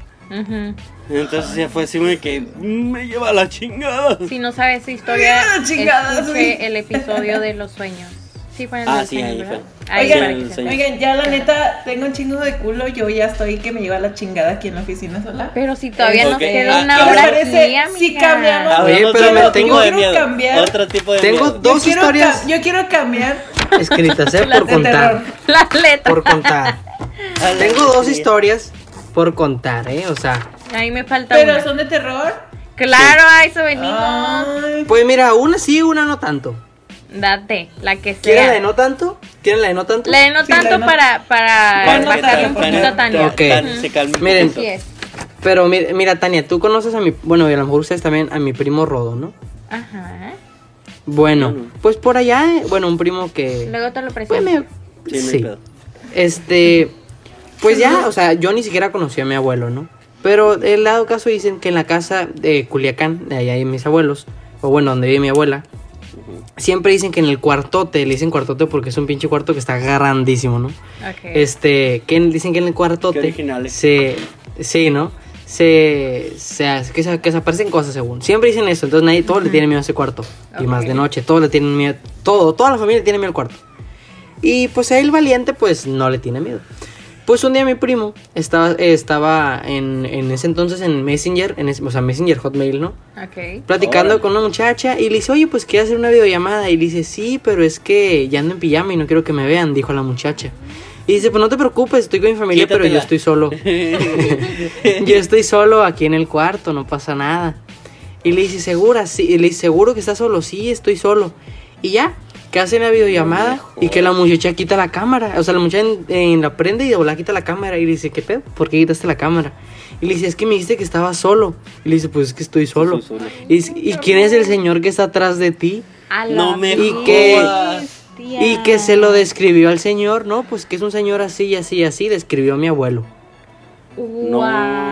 Entonces ya fue así de que mm, me lleva a la chingada.
Si no sabes su historia, escuche el episodio de los sueños. Sí, fue en el
Ah, sí, ahí fue.
Ahí
Oigan.
Oigan, ya la neta, tengo un chingo de culo, yo ya estoy que me lleva la chingada aquí en la oficina sola.
Pero si todavía
Ok.
nos queda
Ah,
una
¿qué les
hora
parece
aquí,
si cambiamos?
Oye,
Hablamos
pero me
otro
tengo-
tipo de miedo.
cambiar.
Otro tipo de
Tengo
miedo.
dos
yo
historias
yo quiero cambiar
escritas, ¿eh? Por
de
contar.
terror.
La letra.
Por contar. Tengo dos historias por contar, ¿eh? O sea,
Ahí me falta
Pero
una.
son de terror.
Claro, a eso venimos.
Ay,
pues mira, una sí, una no tanto.
Date, la que
¿Quieren la
sea.
de no tanto? ¿Quieren la de no tanto?
La de no
Sí,
tanto
de no-
para, para
Para
no
un poquito a Tania.
Ok.
Tan- se
Miren.
poquito.
Así es.
Pero mira, mira, Tania, tú conoces a mi. Bueno, y a lo mejor ustedes también, a mi primo Rodo, ¿no?
Ajá.
Bueno, pues por allá, eh, bueno, un primo que.
Luego te lo
Pues
presento.
me-
Sí,
sí. Este. Pues ya, o sea, yo ni siquiera conocí a mi abuelo, ¿no? Pero el dado caso dicen que en la casa de Culiacán, de allá hay mis abuelos, o bueno, donde vive mi abuela, siempre dicen que en el cuartote, le dicen cuartote porque es un pinche cuarto que está grandísimo, ¿no? Este, que en- dicen que en el cuartote
originales.
se sí, ¿no? Se, se que, se que se aparecen cosas según. Siempre dicen eso, entonces nadie todos le tienen miedo a ese cuarto. Y más de noche, todos le tienen miedo, todo, toda la familia tiene miedo al cuarto. Y pues a él valiente pues no le tiene miedo. Pues un día mi primo estaba estaba en, en ese entonces en Messenger, en ese- o sea, Messenger Hotmail, ¿no?
Ok.
platicando
Órale.
con una muchacha y le dice, oye, pues quiero hacer una videollamada. Y le dice, sí, pero es que ya ando en pijama y no quiero que me vean, dijo la muchacha. Y dice, pues no te preocupes, estoy con mi familia, pero yo estoy solo. yo estoy solo aquí en el cuarto, no pasa nada. Y le dice, ¿segura? Sí. Y le dice, ¿seguro que estás solo? Sí, estoy solo. Y ya, que hacen la videollamada
mejor.
y que la muchacha quita la cámara. O sea, la muchacha en, en la prende y de volada quita la cámara. Y le dice, ¿qué pedo? ¿Por qué quitaste la cámara? Y le dice, es que me dijiste que estaba solo. Y le dice, pues es que estoy solo.
Estoy solo.
¿Y, y quién es el señor que está atrás de ti?
No me
Y que-. Y que se lo describió al señor, ¿no? Pues que es un señor así y así y así, describió a mi abuelo.
No
Wow.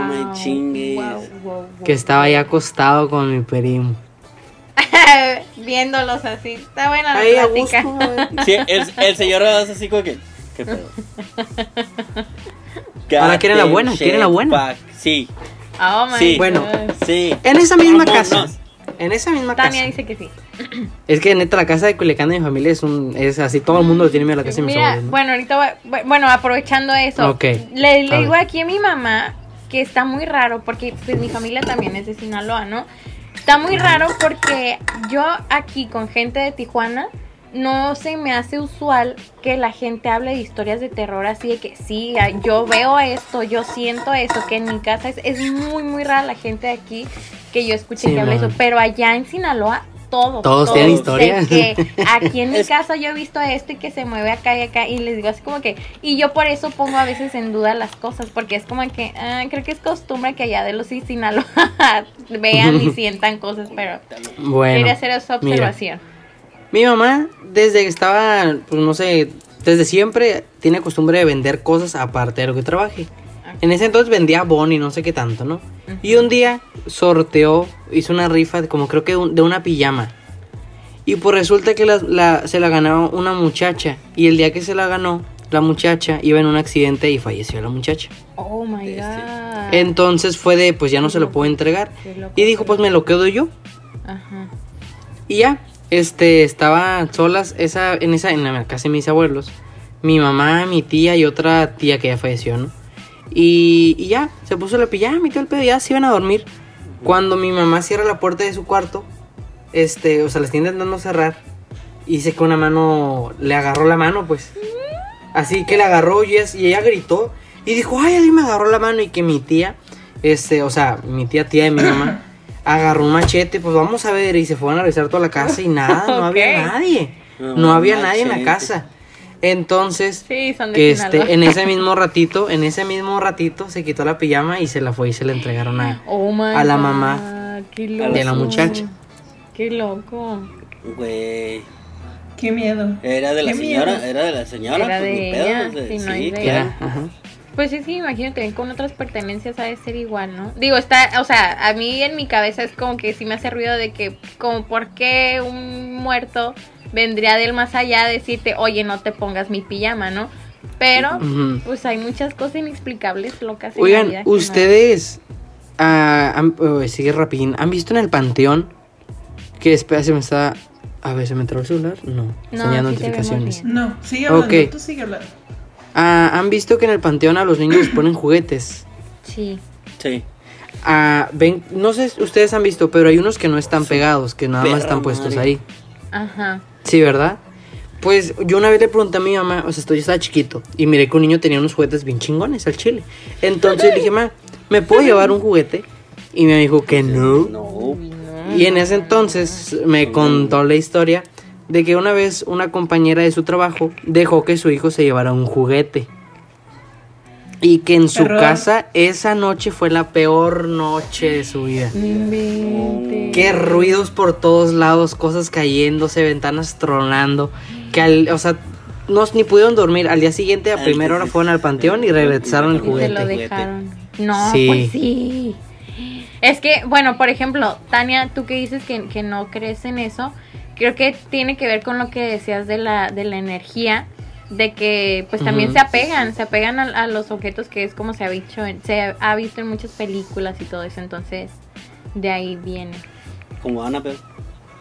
me chingues.
Wow, wow, wow.
Que estaba ahí acostado con mi primo.
Viéndolos así. Está buena la
Ahí
plática.
gusto. güey.
Sí, el, el señor hace así como que. ¿Qué pedo?
Ahora quieren la buena, quieren la buena.
Sí,
Oh my
Sí.
Bueno.
Sí.
En esa misma casa. En esa misma
Tania
casa.
dice que sí.
Es que neta la casa de Culiacán de mi familia es un es así, todo el mundo le tiene miedo a la casa de mis
Mira,
abuelos. ¿no?
bueno, ahorita voy- bueno, aprovechando eso, le, le
A
digo aquí a mi mamá que está muy raro porque pues mi familia también es de Sinaloa, ¿no? Está muy raro porque yo aquí con gente de Tijuana no se me hace usual que la gente hable de historias de terror así de que sí, yo veo esto, yo siento eso, que en mi casa es, es muy muy rara la gente de aquí que yo escuché
Sí,
que habla
man.
eso, pero allá en Sinaloa todo.
Todos tienen historia.
De que aquí en mi casa yo he visto esto y que se mueve acá y acá y les digo así como que y yo por eso pongo a veces en duda las cosas porque es como que ah, creo que es costumbre que allá de los Sinaloa vean y sientan cosas, pero
Bueno.
quería hacer esa
mira.
observación.
Mi mamá, desde que estaba, pues no sé, desde siempre tiene costumbre de vender cosas aparte de lo que trabaje. En ese entonces vendía bon y no sé qué tanto, ¿no? Y un día sorteó, hizo una rifa de como creo que un- de una pijama. Y pues resulta que la- la- se la ganó una muchacha. Y el día que se la ganó, la muchacha iba en un accidente y falleció la muchacha.
Oh my
Este.
god.
Entonces fue de, pues ya no se lo puedo entregar.
Loco,
Y dijo, pues me lo quedo yo.
Ajá.
Y ya, este, estaba solas esa, en esa, en la casa de mis abuelos. Mi mamá, mi tía y otra tía que ya falleció, ¿no? Y, y ya, se puso la pijama y todo el pedo, ya se iban a dormir. Cuando mi mamá cierra la puerta de su cuarto, este, o sea, la está intentando cerrar. Y dice que una mano, le agarró la mano, pues. Así que le agarró y, es- y ella gritó. Y dijo, ay, a mí me agarró la mano. Y que mi tía, este, o sea, mi tía, tía de mi mamá, agarró un machete. Pues vamos a ver. Y se fueron a revisar toda la casa y nada, no había nadie.
No,
No había nadie en la casa. Entonces,
Sí, son de
que
Sinaloa.
este, en ese mismo ratito, en ese mismo ratito, se quitó la pijama y se la fue y se la entregaron a,
Oh
a la
God,
mamá
qué
de la
muchacha.
Qué loco.
Güey.
Qué miedo.
Era de la
Qué
señora,
miedo.
era de la señora.
Era
pues,
de
pedo,
sí, no
sí,
es de
claro.
Era, ajá.
Pues sí, sí, imagínate, con otras pertenencias ha de ser igual, ¿no? Digo, está, o sea, a mí en mi cabeza es como que sí me hace ruido de que, como, ¿por qué un muerto vendría del más allá a decirte, oye, no te pongas mi pijama, ¿no? Pero, pues hay muchas cosas inexplicables locas en la
Oigan,
vida no-
ustedes, ah, han- oh, sigue rapidín, ¿han visto en el panteón que espera, se me está, a ver, se me entró el celular? No,
No,
notificaciones.
No, sigue hablando,
Ok.
tú sigue hablando.
Ah, ¿Han visto que en el panteón a los niños les ponen juguetes?
Sí.
Sí.
Ah, ven, no sé ustedes han visto, pero hay unos que no están pegados, que nada más están puestos
madre.
ahí.
Ajá.
Sí, ¿verdad? Pues yo una vez le pregunté a mi mamá, o sea, yo estaba chiquito, y miré que un niño tenía unos juguetes bien chingones al chile. Entonces le dije, ma, ¿me puedo llevar un juguete? Y me dijo que no.
No.
Y en ese entonces me contó la historia de que una vez una compañera de su trabajo dejó que su hijo se llevara un juguete. Y que en su
Error.
casa esa noche fue la peor noche de su vida. Qué ruidos por todos lados, cosas cayéndose, ventanas tronando. Que al, o sea, no ni pudieron dormir. Al día siguiente, a
Ay,
primera hora fueron al panteón y regresaron el
Y te lo
juguete.
dejaron. No,
Sí.
pues sí. Es que, bueno, por ejemplo, Tania, tú que dices que, que no crees en eso, creo que tiene que ver con lo que decías de la, de la energía, de que pues también se apegan, se apegan a, a los objetos que es como se ha dicho, en- se ha visto en muchas películas y todo eso, entonces de ahí viene.
Como Ana, pero.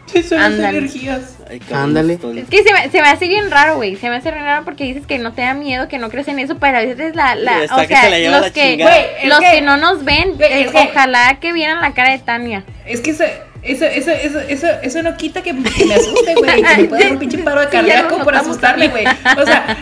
Sí, son
Ándale.
energías.
Ay, cabrón,
Ándale.
Es que se me, se me hace bien raro, güey. Se me hace bien raro porque dices que no te da miedo, que no crees en eso, pero a veces la, la o
que
sea,
se la
los
la
que, los
que-
que no nos ven, eh, ojalá que vieran la cara de Tania.
Es que eso, eso, eso, eso, eso, eso no quita que, que me asuste, güey. Que me pueda dar un pinche paro de
Sí,
cardíaco por asustarme, güey. O sea.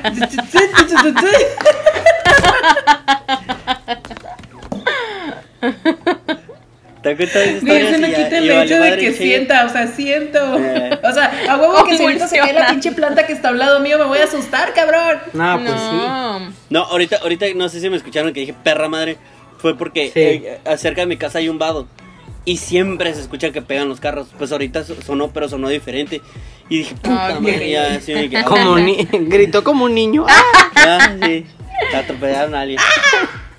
¿Te cuentas esa
Güey,
historia?
eso no quita el hecho de que
sí.
sienta, o sea, siento.
Eh.
O sea, a huevo que si ahorita se cae la pinche planta que está al lado mío, me voy a asustar, cabrón.
No, pues sí.
no.
No, ahorita, ahorita no sé si me escucharon que dije perra madre. Fue porque
Sí.
eh, acerca de mi casa hay un vado. Y siempre se escucha que pegan los carros. Pues ahorita so- sonó, pero sonó diferente. Y dije, puta madre, ya así me quedé.
Como ni- gritó como un niño. ¡Ah!
Ah, sí. Te atropellaron a alguien.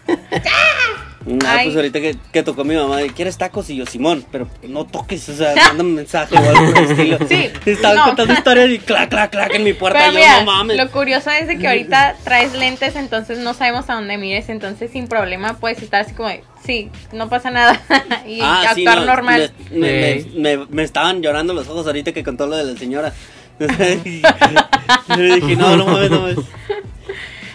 Ah,
Ay.
pues ahorita que, que tocó mi mamá, de, ¿quieres tacos? Y yo, Simón, pero no toques, o sea, mándame un mensaje o algo por el estilo.
Sí,
Estaban
no.
contando historias y clac, clac, clac en mi puerta.
Pero
yo,
mira,
no mames.
lo curioso es de que ahorita traes lentes, entonces no sabemos a dónde mires, entonces sin problema puedes estar así como, de, sí, no pasa nada y
Ah, sí,
actuar
no,
normal.
Me, me-
Sí.
me- me- me estaban llorando los ojos ahorita que contó lo de la señora. Le dije, no, no mames, no mames.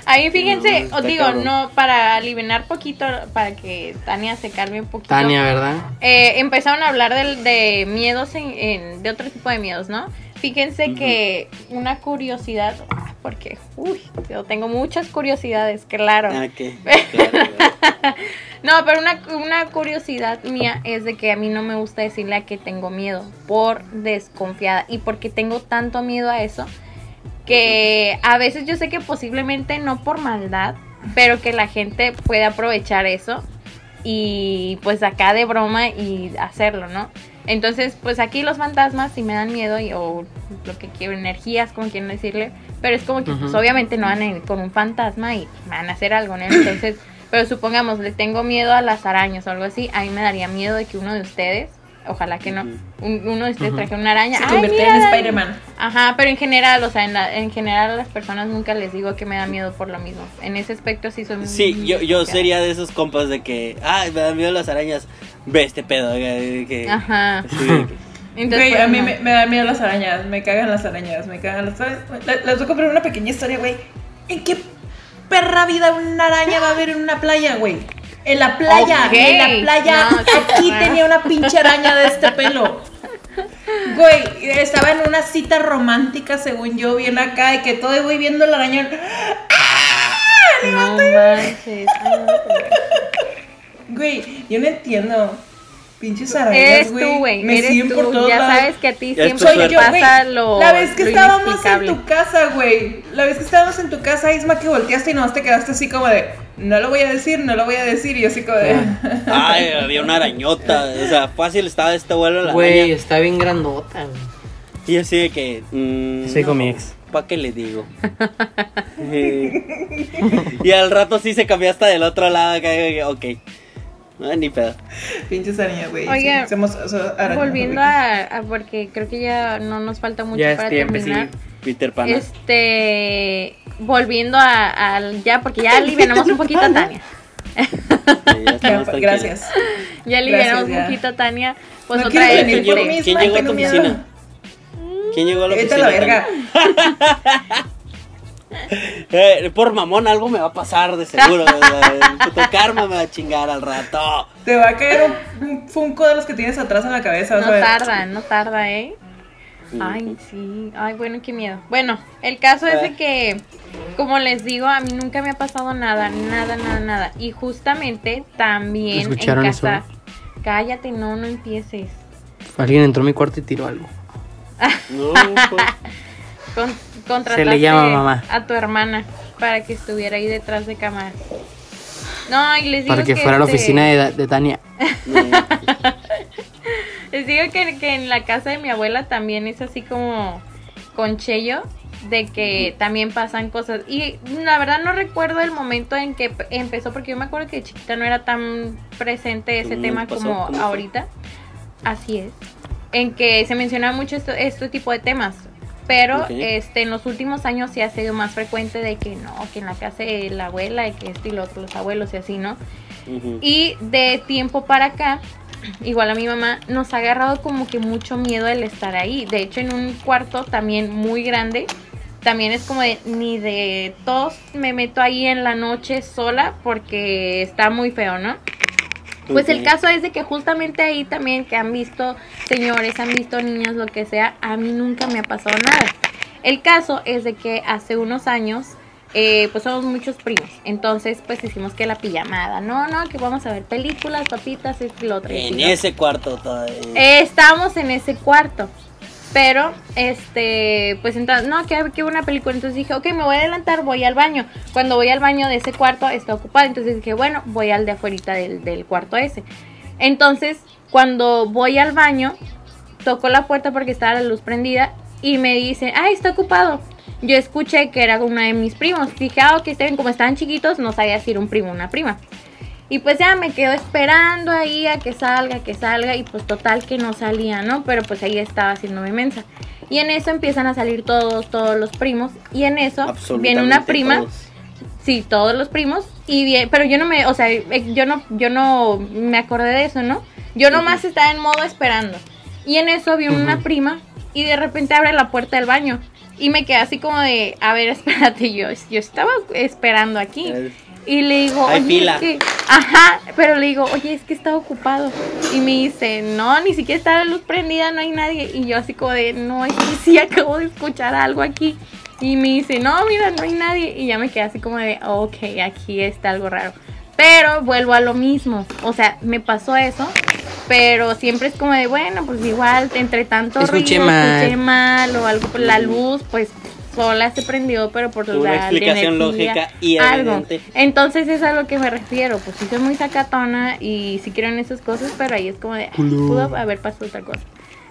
Ahí fíjense,
No,
os digo,
cabrón.
no, para aliviar poquito, para que Tania se calme un poquito.
Tania, ¿verdad?
Eh, empezaron a hablar del- de miedos, en, en- de otro tipo de miedos, ¿no? Fíjense que una curiosidad, porque, uy, yo tengo muchas curiosidades, claro.
Ah. Claro, claro.
No, pero una, una curiosidad mía es de que a mí no me gusta decirle a que tengo miedo por desconfiada y porque tengo tanto miedo a eso que a veces yo sé que posiblemente no por maldad, pero que la gente puede aprovechar eso y pues acá de broma y hacerlo, ¿no? Entonces, pues aquí los fantasmas sí me dan miedo y, o lo que quiero, energías, como quieren decirle, pero es como que pues obviamente no van a ir con un fantasma y van a hacer algo, ¿no? Entonces, pero supongamos, le tengo miedo a las arañas o algo así, a mí me daría miedo de que uno de ustedes, ojalá que no,
Ujú.
un- uno de ustedes
Ujú.
trajera una araña.
Se
¡Ay,
convirtió
mira,
en! Spider-Man.
Ajá, pero en general, o sea, en, la- en general a las personas nunca les digo que me da miedo por lo mismo. En ese aspecto sí soy muy
Sí, yo, yo sería de esos compas de que, ay, me dan miedo las arañas. Ve este pedo, de que.
Ajá.
Sí, de que-
Entonces,
Güey,
pues,
a mí
no.
me, me dan miedo las arañas, me cagan las arañas, me cagan las arañas. Le- Les voy a contar una pequeña historia, güey. ¿En qué perra vida una araña va a haber en una playa, güey? En la playa, en la playa,
No,
aquí tenía una pinche araña de este pelo. Güey, estaba en una cita romántica, según yo, bien acá, y que todo voy viendo la araña.
No manches. Ay, no,
Güey, yo no entiendo. Pinches arañas,
Eres
güey.
tú, güey.
Me
Eres
por todos
Ya
lados.
sabes que a ti siempre
Soy
te
yo,
pasa
güey.
lo.
La vez que estábamos en tu casa, güey. La vez que estábamos en tu casa, Isma, que volteaste y nomás te quedaste así como de, no lo voy a decir, no lo voy a decir. Y yo así como de,
Ay, había una arañota. O sea, fácil estaba este vuelo la
Güey, está bien grandota, güey.
Y así de que. mm,
Estoy con mi ex.
¿Para qué le digo? Eh, y al rato sí se cambió hasta del otro lado. y- Ok. No, ni pedo.
pinches arañas, güey.
Oiga,
sí, somos, somos arañas,
Volviendo a, a- Porque creo que ya no nos falta mucho
Ya es
para
tiempo,
terminar.
sí.
Peter Pan.
Este. Volviendo a, al- Ya, porque ya alivianamos un poquito a Tania.
Ya
gracias.
Ya alivianamos un poquito a Tania. Pues
No
otra vez.
¿Quién llegó- quién llegó a tu
miedo.
oficina? ¿Quién llegó a la
Vete a
oficina?
la verga.
Eh, por mamón, algo me va a pasar de seguro. el puto karma me va a chingar al rato.
Te va a caer un, un funko de los que tienes atrás en la cabeza. vas
No
a ver.
tarda, no tarda, ¿eh? Ay, sí. Ay, bueno, qué miedo. Bueno, el caso es de que, como les digo, a mí nunca me ha pasado nada, nada, nada, nada. Y justamente también en
¿Escucharon
casa.
eso?
Cállate, no, no empieces.
Alguien entró a mi cuarto y tiró algo.
No, pues,
Con, contrataste
Se le llama mamá.
a tu hermana para que estuviera ahí detrás de cámara. No, y les digo
Para que fuera a la
este,
oficina de, de Tania.
Les digo que, que en la casa de mi abuela también es así como con Cheyo, de que también pasan cosas. Y la verdad no recuerdo el momento en que empezó, porque yo me acuerdo que de chiquita no era tan presente ese
¿Cómo
tema como ahorita. Así es. En que se mencionaba mucho esto, este tipo de temas. Pero este en los últimos años sí ha sido más frecuente de que no, que en la casa de la abuela, y que esto y lo otro, los abuelos y así, ¿no? Y de tiempo para acá, igual a mi mamá, nos ha agarrado como que mucho miedo el estar ahí. De hecho, en un cuarto también muy grande, también es como de ni de todos me meto ahí en la noche sola porque está muy feo, ¿no? Pues el caso es de que justamente ahí también que han visto señores, han visto niñas, lo que sea, a mí nunca me ha pasado nada. El caso es de que hace unos años, eh, pues somos muchos primos, entonces pues hicimos que la pijamada, no, no, que vamos a ver películas, papitas, esto y lo otro.
En ese cuarto todavía.
Eh, Estábamos en ese cuarto. Pero, este, pues entonces, no, que que una película. Entonces dije, ok, me voy a adelantar, voy al baño. Cuando voy al baño de ese cuarto está ocupado. Entonces dije, bueno, voy al de afuera del, del cuarto ese. Entonces, cuando voy al baño, toco la puerta porque estaba la luz prendida y me dice, ah, está ocupado. Yo escuché que era uno de mis primos. Dije, ah, ok, como estaban chiquitos, no sabía si era un primo o una prima. Y pues ya me quedo esperando ahí a que salga, que salga. Y pues total que no salía, ¿no? Pero pues ahí estaba haciéndome mensa. Y en eso empiezan a salir todos, todos los primos. Y en eso viene una prima.
todos.
Sí, todos los primos. Y bien, pero yo no me, o sea, eh, yo no, yo no me acordé de eso, ¿no? Yo nomás estaba en modo esperando. Y en eso vi una prima y de repente abre la puerta del baño. Y me quedé así como de, a ver, espérate, yo, yo estaba esperando aquí. Y le digo,
Hay
oye,
fila.
es que- ajá, pero le digo, oye, es que está ocupado. Y me dice, no, ni siquiera está la luz prendida, no hay nadie. Y yo así como de, no, es que sí acabo de escuchar algo aquí. Y me dice, no, mira, no hay nadie. Y ya me quedé así como de, ok, aquí está algo raro. Pero vuelvo a lo mismo. O sea, me pasó eso. Pero siempre es como de, bueno, pues igual, entre tanto
Escuché
ruido,
mal.
escuché mal o algo por la luz, pues sola se prendió, pero por
Una
la
explicación
energía,
lógica y
algo.
evidente.
Entonces es a lo que me refiero, pues sí soy muy sacatona y sí quiero en esas cosas, pero ahí es como de, ah, pudo haber pasado otra cosa.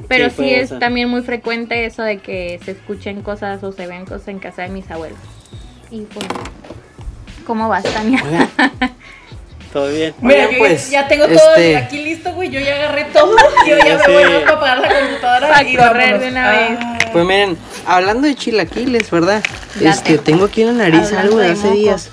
Pero
Sí,
es también muy frecuente eso de que se escuchen cosas o se ven cosas en casa de mis abuelos. Y pues, ¿cómo vas, Tania?
Todo bien.
Mira, yo
pues,
ya, ya tengo todo
este-
aquí listo, güey. Yo ya agarré todo. Yo ya
Ya
me voy a apagar la computadora
Pa'
y
correr de una vez.
Ah.
Pues miren, hablando de chilaquiles, ¿verdad?
Date.
Este, tengo aquí en la nariz
Hablando
algo de
de
hace
moco.
días.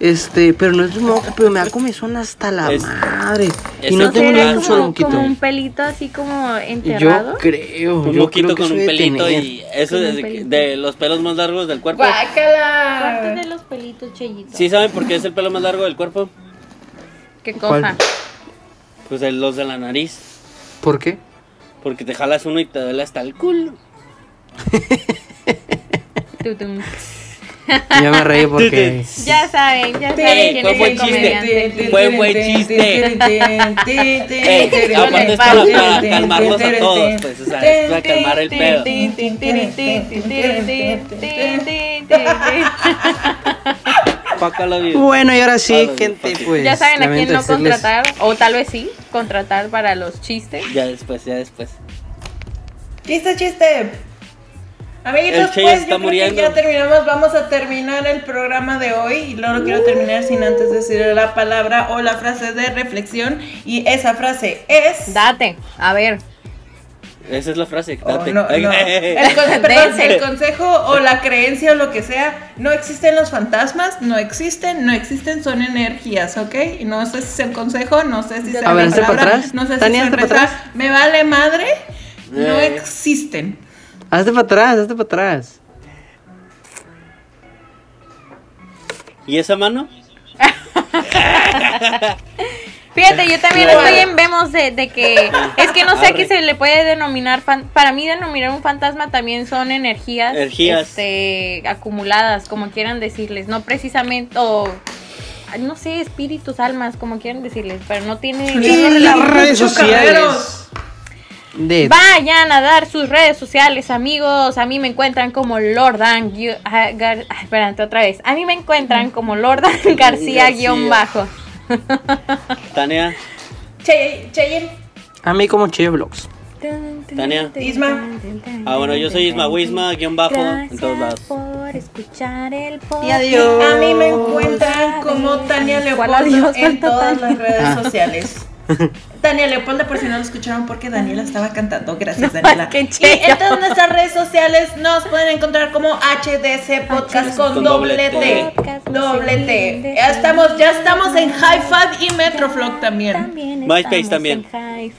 Este, pero no es moco, pero me da comezón hasta la
Es-
madre.
es
Y no
un
tengo ni
¿Será
un
como,
solo moquito.
como un pelito así como
Yo
enterrado?
creo,
Un
yo
moquito
creo que
con un pelito y eso
un
es de, los pelos más largos del cuerpo.
Guácala.
Parte de los pelitos, Cheyito.
¿Sí saben por qué es el pelo más largo del cuerpo?
¿Qué
¿Cuál?
cosa?
Pues de los de la nariz.
¿Por qué?
Porque te jalas uno y te duele hasta el culo.
Ya me reí porque
Ya saben, ya saben quién
fue
es
buen
el
chiste.
comediante.
Fue un buen chiste. Ey, aparte es para, para calmarlos a todos, pues, o sea, es para calmar el pedo.
Bueno, y ahora sí, gente, pues.
Ya saben a quién no contratar, o tal vez sí, contratar para los chistes.
Ya después, ya después.
Chiste, chiste. Amiguitos, pues yo creo que ya terminamos. Vamos a terminar el programa de hoy. Y no lo quiero terminar sin antes decir la palabra o la frase de reflexión. Y esa frase es.
Date, a ver.
Esa es la frase.
Oh, no, no. El, conse- perdón,
Dense.
el consejo o la creencia o lo que sea, no existen los fantasmas, no existen, no existen, son energías, ¿ok? Y no sé si es el consejo, no sé si es
A
la palabra,
para atrás.
no sé si
Tania,
es
para atrás.
me vale madre, no
Eh.
existen.
Hazte para atrás, hazte para atrás.
¿Y esa mano?
Fíjate, yo también
Claro.
estoy en vemos de, de que es que no sé a qué
Arre.
se le puede denominar fan- para mí denominar un fantasma también son energías,
Energías.
este, acumuladas, como quieran decirles, no precisamente o no sé, espíritus, almas, como quieran decirles, pero no tiene
las redes sociales. De
Vayan a dar sus redes sociales, amigos. A mí me encuentran como Lordan. ah, Gar- ah, espérate, otra vez. A mí me encuentran como Lordan García guion bajo.
Tania.
Che- Cheyenne,
A mí como Che Vlogs.
Tania.
Isma.
Ah, bueno, yo soy Isma Wisma, guion bajo, en todos lados.
por escuchar el podcast.
Y adiós.
a mí me encuentran como Tania
¿Cuál
Leopoldo
adiós?
en todas las redes
Ah.
sociales. Tania Leopoldo, por si no lo escucharon, porque Daniela estaba cantando. Gracias, Daniela.
Qué
y en todas nuestras redes sociales nos pueden encontrar como HDC Podcast con
Con
doble T.
T.
Podcast, no
Doble T. Ya estamos, ya estamos en High Five y Metroflog también.
También
MySpace también.
en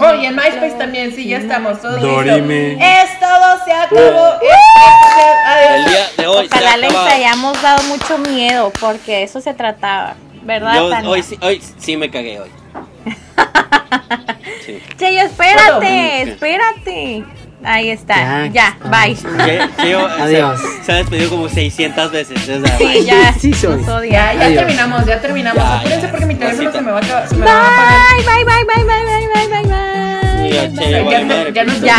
Oh, y en MySpace también, sí, ya estamos. Todo
Dorime.
listo. Es todo, se acabó. Este,
El
Adiós.
día de hoy se
Ojalá les hayamos dado mucho miedo, porque de eso se trataba, ¿verdad,
Yo
Tania?
hoy, sí- hoy sí me cagué hoy. Sí.
Cheyo, espérate, espérate. Ahí está,
Ya,
ya, bye.
Que- que yo, o sea,
Adiós.
se ha despedido como 600 veces. o sea,
Sí, ya,
Sí soy.
Ya, ya terminamos, ya terminamos.
Ya,
Apúrense
ya.
porque mi teléfono se me va a acabar. Se.
Bye, bye, bye, bye, bye, bye, bye, bye, bye.
Ya,
bye,
che,
bye.
vale
Ya,
madre,
ya nos
Ya